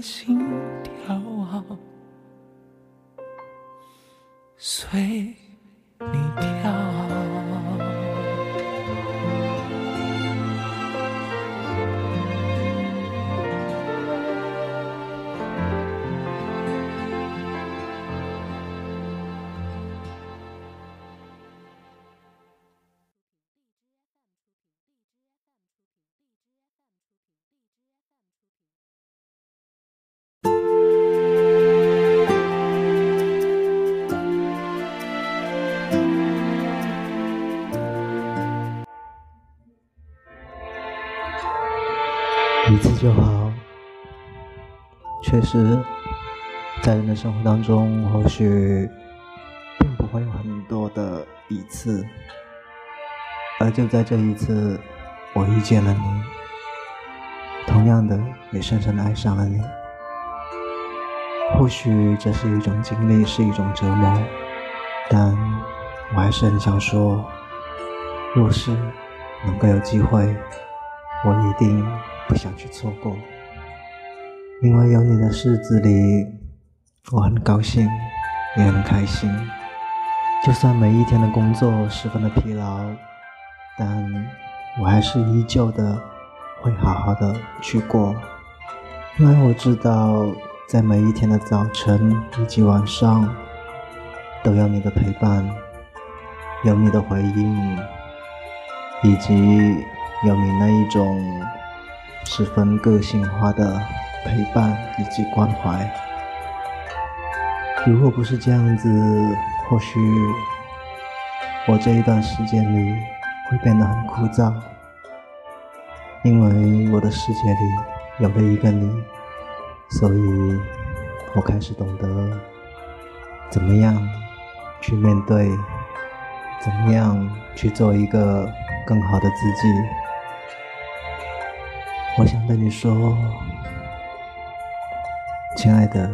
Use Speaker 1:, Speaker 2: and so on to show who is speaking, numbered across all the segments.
Speaker 1: 心跳啊，随你跳。
Speaker 2: 一次就好。确实，在人的生活当中，或许并不会有很多的一次，而就在这一次，我遇见了你，同样的也深深的爱上了你。或许这是一种经历，是一种折磨，但我还是很想说，若是能够有机会，我一定。不想去错过，因为有你的日子里，我很高兴，也很开心。就算每一天的工作十分的疲劳，但我还是依旧的会好好的去过。因为我知道，在每一天的早晨以及晚上，都有你的陪伴，有你的回应，以及有你那一种十分个性化的陪伴以及关怀。如果不是这样子，或许我这一段时间里会变得很枯燥，因为我的世界里。有了一个你，所以我开始懂得怎么样去面对，怎么样去做一个更好的自己。我想对你说，亲爱的，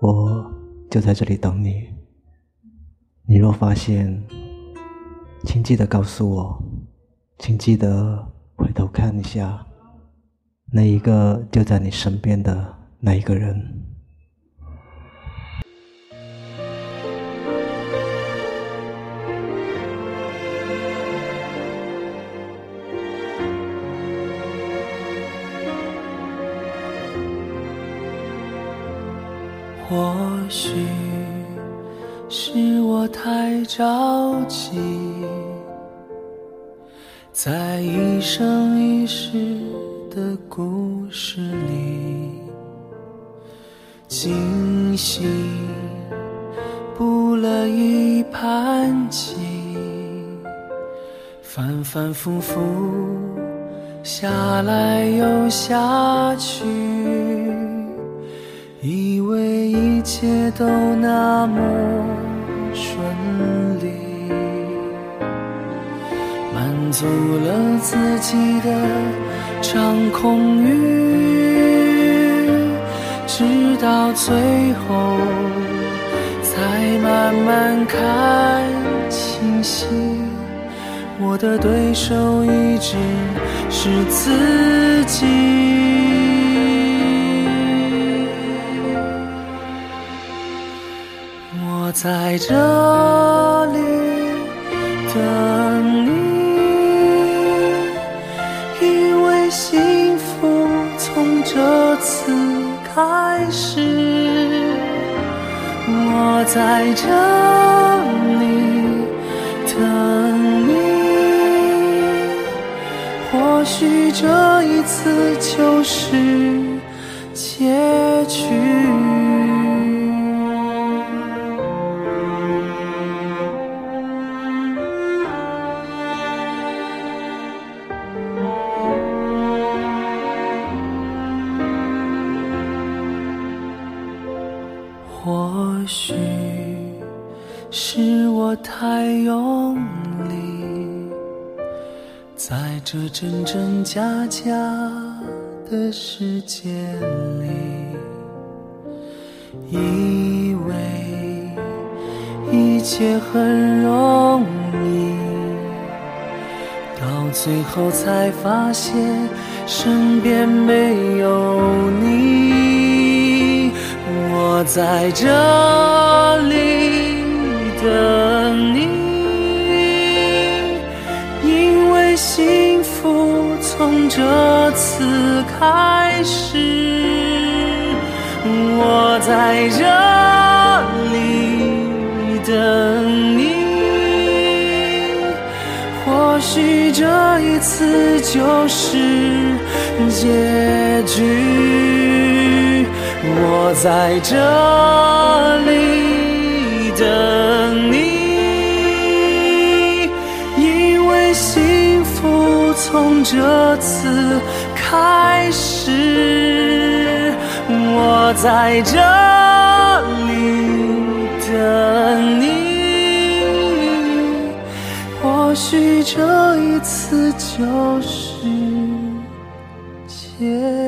Speaker 2: 我就在这里等你。你若发现，请记得告诉我，请记得回头看一下。那一个就在你身边的那一个人，
Speaker 3: 或许是我太着急，在一生一世。的故事里，精心布了一盘棋，反反复复下来又下去，以为一切都那么顺利，满足了自己的。掌控欲，直到最后才慢慢看清晰，我的对手一直是自己。我在这里等你。因为幸福从这次开始，我在这里等你。或许这一次就是结局。许是我太用力，在这真真假假的世界里，以为一切很容易，到最后才发现身边没有你。在这里等你，因为幸福从这次开始。我在这里等你，或许这一次就是结局。我在这里等你，因为幸福从这次开始。我在这里等你，或许这一次就是结。